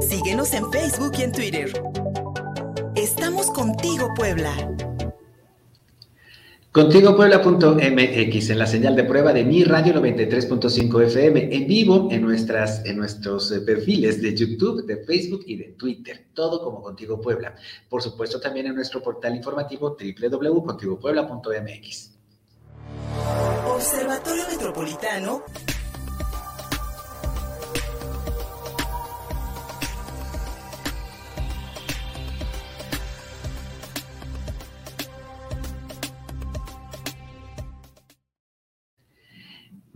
Síguenos en Facebook y en Twitter. Estamos contigo, Puebla. Contigo Puebla.mx en la señal de prueba de mi radio 93.5 FM en vivo en nuestras en nuestros eh, perfiles de YouTube, de Facebook y de Twitter, todo como Contigo Puebla. Por supuesto también en nuestro portal informativo www.contigopuebla.mx. Observatorio Metropolitano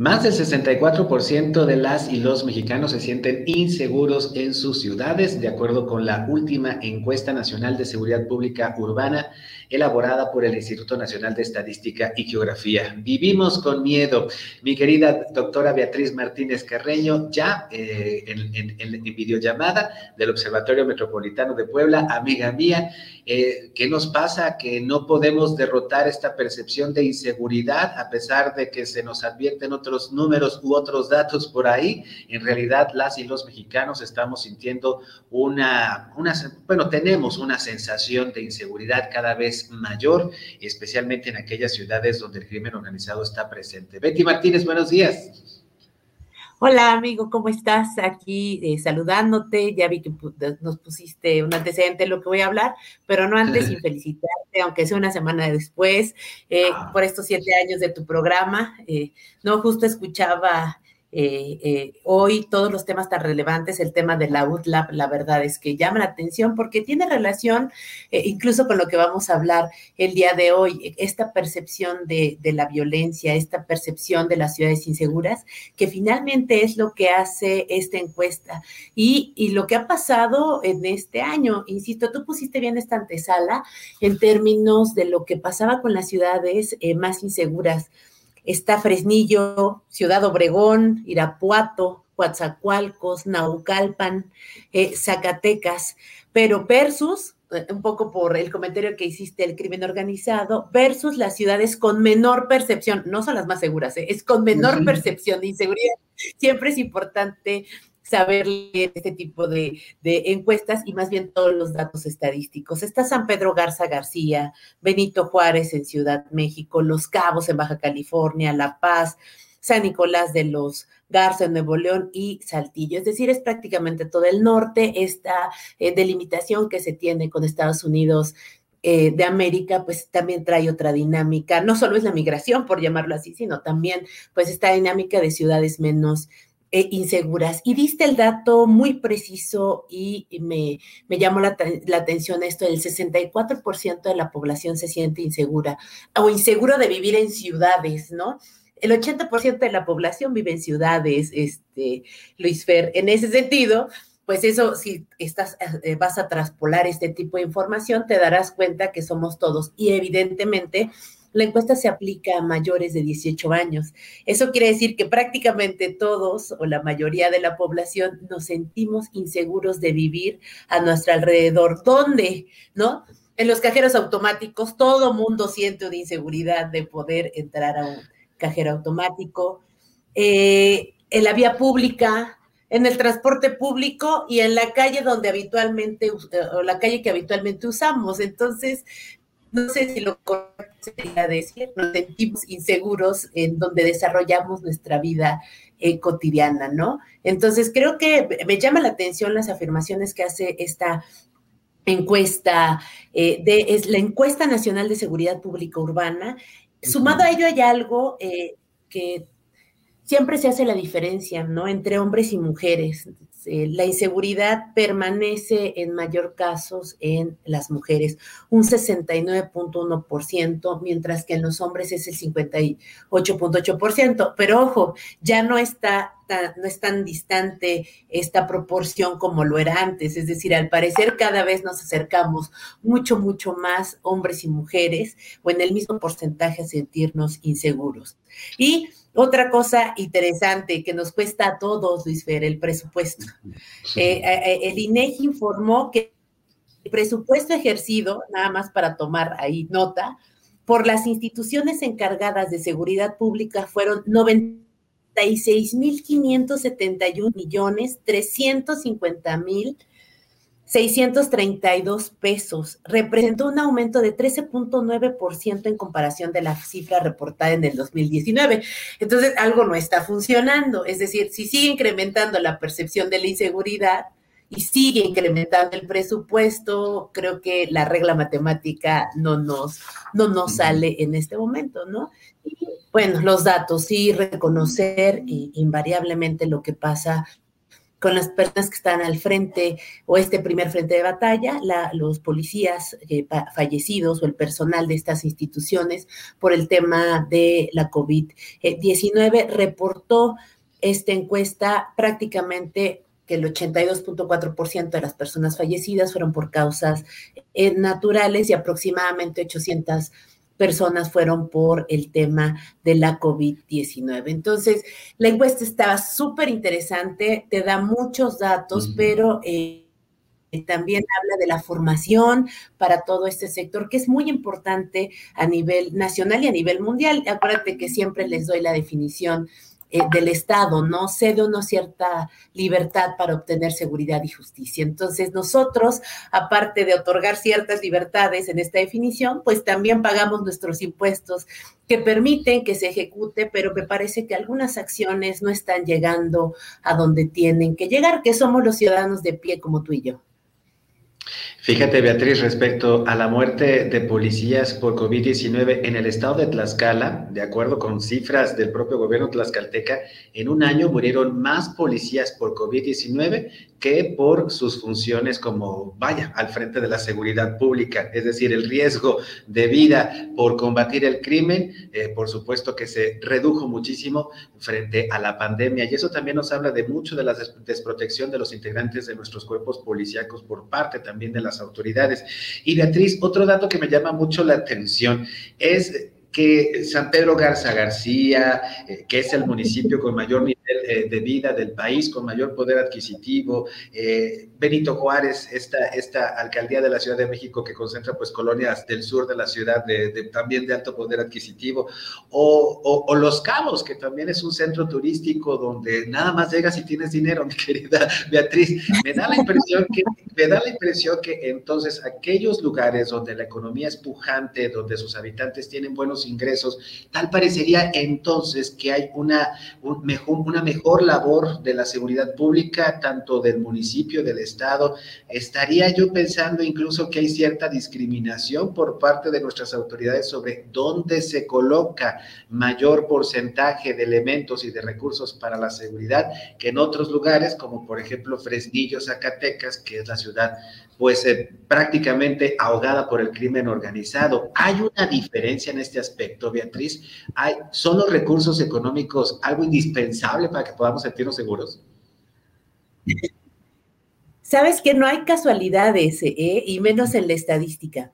Más del 64% de las y los mexicanos se sienten inseguros en sus ciudades, de acuerdo con la última encuesta nacional de seguridad pública urbana elaborada por el Instituto Nacional de Estadística y Geografía. Vivimos con miedo. Mi querida doctora Beatriz Martínez Carreño, ya eh, en, videollamada del Observatorio Metropolitano de Puebla, amiga mía, eh, ¿qué nos pasa? Que no podemos derrotar esta percepción de inseguridad a pesar de que se nos advierten otros números u otros datos por ahí. En realidad, las y los mexicanos estamos sintiendo una bueno, tenemos una sensación de inseguridad cada vez mayor, especialmente en aquellas ciudades donde el crimen organizado está presente. Betty Martínez, buenos días. Hola amigo, ¿cómo estás? Aquí eh, saludándote. Ya vi que nos pusiste un antecedente de lo que voy a hablar, pero no antes sin felicitarte, aunque sea una semana después, eh, ah. por estos siete años de tu programa. Eh, no, justo escuchaba eh, eh, hoy todos los temas tan relevantes, el tema de la UTLAB, la verdad es que llama la atención porque tiene relación eh, incluso con lo que vamos a hablar el día de hoy, esta percepción de, la violencia, esta percepción de las ciudades inseguras, que finalmente es lo que hace esta encuesta y, y lo que ha pasado en este año. Insisto, tú pusiste bien esta antesala en términos de lo que pasaba con las ciudades más inseguras está Fresnillo, Ciudad Obregón, Irapuato, Coatzacoalcos, Naucalpan, eh, Zacatecas, pero versus, eh, un poco por el comentario que hiciste, el crimen organizado, versus las ciudades con menor percepción, no son las más seguras, eh, es con menor percepción de inseguridad. Siempre es importante saber leer este tipo de, encuestas y más bien todos los datos estadísticos. Está San Pedro Garza García, Benito Juárez en Ciudad México, Los Cabos en Baja California, La Paz, San Nicolás de los Garza en Nuevo León y Saltillo. Es decir, es prácticamente todo el norte, esta eh, delimitación que se tiene con Estados Unidos eh, de América, pues también trae otra dinámica. No solo es la migración, por llamarlo así, sino también pues esta dinámica de ciudades menos eh, inseguras. Y diste el dato muy preciso y me, me llamó la, atención esto, el 64% de la población se siente insegura o inseguro de vivir en ciudades, ¿no? El 80% de la población vive en ciudades, este, Luis Fer. En ese sentido, pues eso, si estás, eh, vas a traspolar este tipo de información, te darás cuenta que somos todos. Y evidentemente, la encuesta se aplica a mayores de 18 años. Eso quiere decir que prácticamente todos o la mayoría de la población nos sentimos inseguros de vivir a nuestro alrededor. ¿Dónde? ¿No? En los cajeros automáticos todo mundo siente una inseguridad de poder entrar a un cajero automático. Eh, en la vía pública, en el transporte público y en la calle donde habitualmente, o la calle que habitualmente usamos. Entonces, no sé si lo correcto sería decir, nos sentimos inseguros en donde desarrollamos nuestra vida eh, cotidiana, ¿no? Entonces, creo que me llama la atención las afirmaciones que hace esta encuesta, eh, de, es la encuesta nacional de seguridad pública urbana. Sumado a ello hay algo eh, que siempre se hace la diferencia, ¿no? Entre hombres y mujeres. Eh, la inseguridad permanece en mayor casos en las mujeres, un 69.1%, mientras que en los hombres es el 58.8%. Pero ojo, ya no está no es tan distante esta proporción como lo era antes. Es decir, al parecer cada vez nos acercamos mucho, mucho más hombres y mujeres o en el mismo porcentaje a sentirnos inseguros. Y otra cosa interesante que nos cuesta a todos, Luis Fer, el presupuesto. Eh, eh, eh, el INEGI informó que el presupuesto ejercido, nada más para tomar ahí nota, por las instituciones encargadas de seguridad pública fueron 90 96.571 millones 350 mil 632 pesos. Representó un aumento de 13.9% en comparación de la cifra reportada en el 2019. Entonces, algo no está funcionando. Es decir, si sigue incrementando la percepción de la inseguridad y sigue incrementando el presupuesto, creo que la regla matemática no nos, no nos sale en este momento, ¿no? Y bueno, los datos, sí, reconocer invariablemente lo que pasa con las personas que están al frente o este primer frente de batalla, los policías eh, fallecidos o el personal de estas instituciones por el tema de la COVID-19 reportó esta encuesta prácticamente que el 82.4% de las personas fallecidas fueron por causas eh, naturales y aproximadamente 800 personas fueron por el tema de la COVID-19. Entonces, la encuesta estaba súper interesante, te da muchos datos, pero eh, también habla de la formación para todo este sector, que es muy importante a nivel nacional y a nivel mundial. Acuérdate que siempre les doy la definición eh, del Estado, ¿no? Cede una cierta libertad para obtener seguridad y justicia. Entonces, nosotros, aparte de otorgar ciertas libertades en esta definición, pues también pagamos nuestros impuestos que permiten que se ejecute, pero me parece que algunas acciones no están llegando a donde tienen que llegar, que somos los ciudadanos de pie como tú y yo. Fíjate, Beatriz, respecto a la muerte de policías por COVID-19 en el estado de Tlaxcala, de acuerdo con cifras del propio gobierno tlaxcalteca, en un año murieron más policías por COVID-19 que por sus funciones como, vaya, al frente de la seguridad pública. Es decir, el riesgo de vida por combatir el crimen, eh, por supuesto que se redujo muchísimo frente a la pandemia. Y eso también nos habla de mucho de la desprotección de los integrantes de nuestros cuerpos policíacos por parte también de las autoridades. Y Beatriz, otro dato que me llama mucho la atención es que San Pedro Garza García, eh, que es el municipio con mayor nivel eh, de vida del país, con mayor poder adquisitivo, eh, Benito Juárez, esta, esta alcaldía de la Ciudad de México que concentra pues colonias del sur de la ciudad de, también de alto poder adquisitivo, o, o, Los Cabos, que también es un centro turístico donde nada más llegas si tienes dinero, mi querida Beatriz. Me da la impresión que, me da la impresión que entonces aquellos lugares donde la economía es pujante, donde sus habitantes tienen buenos ingresos, tal parecería entonces que hay una, mejor, una mejor labor de la seguridad pública, tanto del municipio, del Estado. Estaría yo pensando incluso que hay cierta discriminación por parte de nuestras autoridades sobre dónde se coloca mayor porcentaje de elementos y de recursos para la seguridad que en otros lugares, como por ejemplo Fresnillo, Zacatecas, que es la ciudad pues eh, prácticamente ahogada por el crimen organizado. ¿Hay una diferencia en este aspecto, Beatriz? ¿Hay, ¿Son los recursos económicos algo indispensable para que podamos sentirnos seguros? Sabes que no hay casualidades, ¿eh? y menos en la estadística.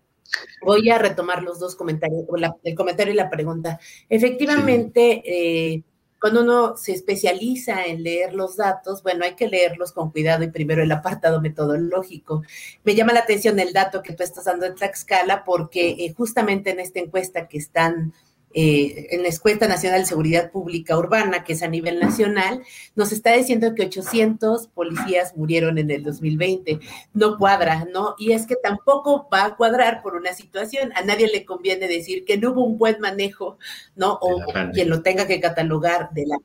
Voy a retomar los dos comentarios, el comentario y la pregunta. Efectivamente, eh, cuando uno se especializa en leer los datos, bueno, hay que leerlos con cuidado y primero el apartado metodológico. Me llama la atención el dato que tú estás dando de Tlaxcala porque eh, justamente en esta encuesta que están eh, en la Escuela Nacional de Seguridad Pública Urbana, que es a nivel nacional, nos está diciendo que 800 policías murieron en el 2020. No cuadra, ¿no? Y es que tampoco va a cuadrar por una situación. A nadie le conviene decir que no hubo un buen manejo, ¿no? O quien lo tenga que catalogar de la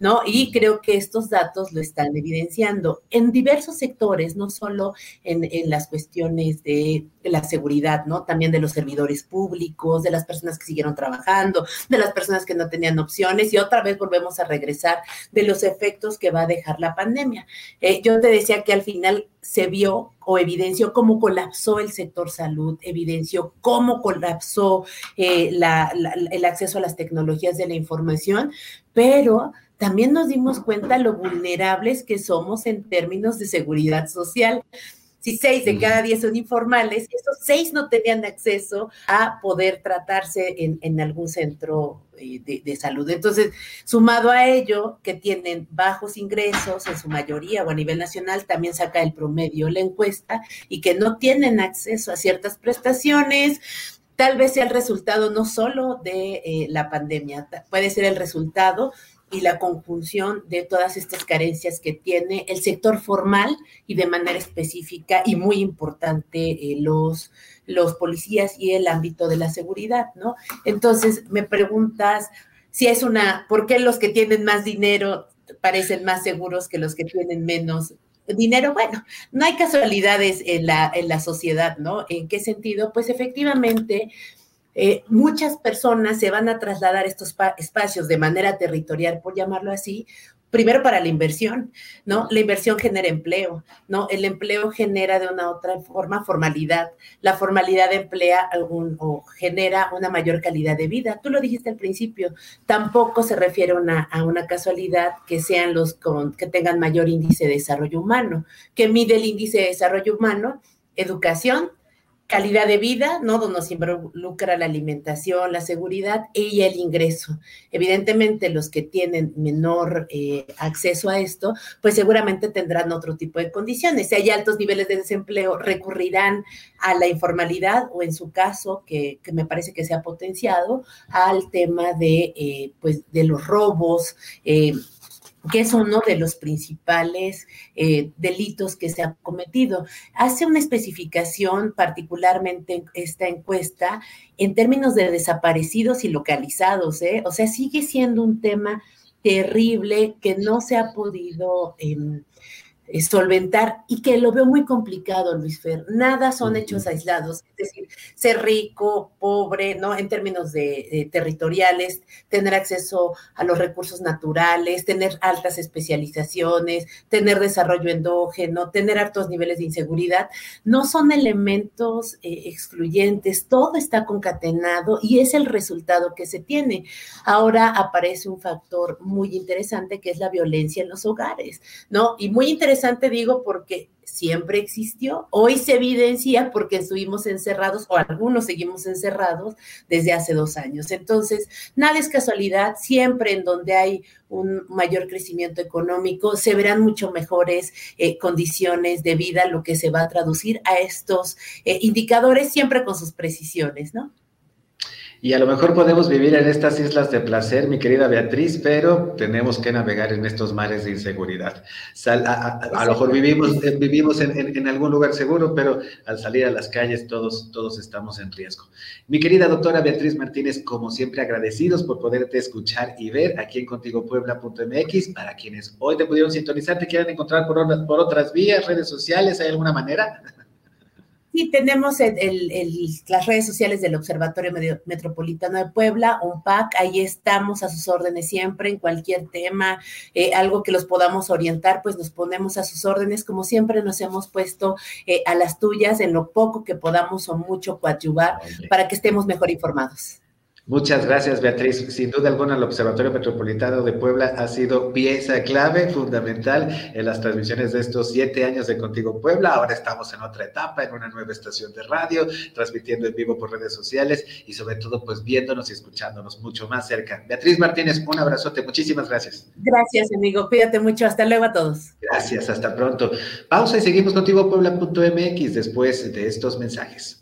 ¿no? Y creo que estos datos lo están evidenciando en diversos sectores, no solo en, las cuestiones de la seguridad, ¿no? También de los servidores públicos, de las personas que siguieron trabajando, de las personas que no tenían opciones y otra vez volvemos a regresar de los efectos que va a dejar la pandemia. Eh, yo te decía que al final se vio o evidenció cómo colapsó el sector salud, evidenció cómo colapsó eh, el acceso a las tecnologías de la información, pero también nos dimos cuenta lo vulnerables que somos en términos de seguridad social. Si seis de cada diez son informales, esos seis no tenían acceso a poder tratarse en, algún centro eh, de, de, salud. Entonces, sumado a ello, que tienen bajos ingresos en su mayoría o a nivel nacional, también saca el promedio la encuesta y que no tienen acceso a ciertas prestaciones, tal vez sea el resultado no solo de eh, la pandemia, puede ser el resultado y la conjunción de todas estas carencias que tiene el sector formal y de manera específica y muy importante eh, los, los policías y el ámbito de la seguridad, ¿no? Entonces, me preguntas si es una, ¿por qué los que tienen más dinero parecen más seguros que los que tienen menos dinero, bueno, no hay casualidades en la, en la sociedad, ¿no? ¿En qué sentido? Pues efectivamente, eh, muchas personas se van a trasladar estos espacios de manera territorial, por llamarlo así, primero para la inversión, ¿no? La inversión genera empleo, ¿no? El empleo genera de una otra forma formalidad. La formalidad emplea algún, o genera una mayor calidad de vida. Tú lo dijiste al principio, tampoco se refiere a una casualidad que sean los con, que tengan mayor índice de desarrollo humano. que mide el índice de desarrollo humano? Educación, calidad de vida, ¿no? Donde nos involucra la alimentación, la seguridad y el ingreso. Evidentemente, los que tienen menor eh, acceso a esto, pues seguramente tendrán otro tipo de condiciones. Si hay altos niveles de desempleo, recurrirán a la informalidad o en su caso, que, me parece que se ha potenciado, al tema de, eh, pues, de los robos, eh, que es uno de los principales eh, delitos que se ha cometido. Hace una especificación particularmente esta encuesta en términos de desaparecidos y localizados, ¿eh? o sea, sigue siendo un tema terrible que no se ha podido... Em, solventar y que lo veo muy complicado, Luis Fer. Nada son hechos aislados, es decir, ser rico, pobre, ¿no? En términos de, territoriales, tener acceso a los recursos naturales, tener altas especializaciones, tener desarrollo endógeno, tener altos niveles de inseguridad, no son elementos eh, excluyentes, todo está concatenado y es el resultado que se tiene. Ahora aparece un factor muy interesante que es la violencia en los hogares, ¿no? Y muy interesante interesante, digo, porque siempre existió. Hoy se evidencia porque estuvimos encerrados o algunos seguimos encerrados desde hace dos años. Entonces, nada es casualidad. Siempre en donde hay un mayor crecimiento económico, se verán mucho mejores eh, condiciones de vida, lo que se va a traducir a estos eh, indicadores, siempre con sus precisiones, ¿no? Y a lo mejor podemos vivir en estas islas de placer, mi querida Beatriz, pero tenemos que navegar en estos mares de inseguridad. a, lo mejor vivimos, vivimos en, algún lugar seguro, pero al salir a las calles todos, todos estamos en riesgo. Mi querida doctora Beatriz Martínez, como siempre agradecidos por poderte escuchar y ver aquí en contigopuebla.mx. Para quienes hoy te pudieron sintonizar, te quieran encontrar por, por otras vías, redes sociales, ¿hay alguna manera? Sí, tenemos las redes sociales del Observatorio Metropolitano de Puebla, UNPAC, ahí estamos a sus órdenes siempre en cualquier tema, eh, algo que los podamos orientar, pues nos ponemos a sus órdenes, como siempre nos hemos puesto eh, a las tuyas en lo poco que podamos o mucho coadyuvar para que estemos mejor informados. Muchas gracias, Beatriz. Sin duda alguna, el Observatorio Metropolitano de Puebla ha sido pieza clave, fundamental en las transmisiones de estos siete años de Contigo Puebla. Ahora estamos en otra etapa, en una nueva estación de radio, transmitiendo en vivo por redes sociales y sobre todo, pues viéndonos y escuchándonos mucho más cerca. Beatriz Martínez, un abrazote. Muchísimas gracias. Gracias, amigo. Cuídate mucho. Hasta luego a todos. Gracias. Hasta pronto. Pausa y seguimos contigo Puebla.mx después de estos mensajes.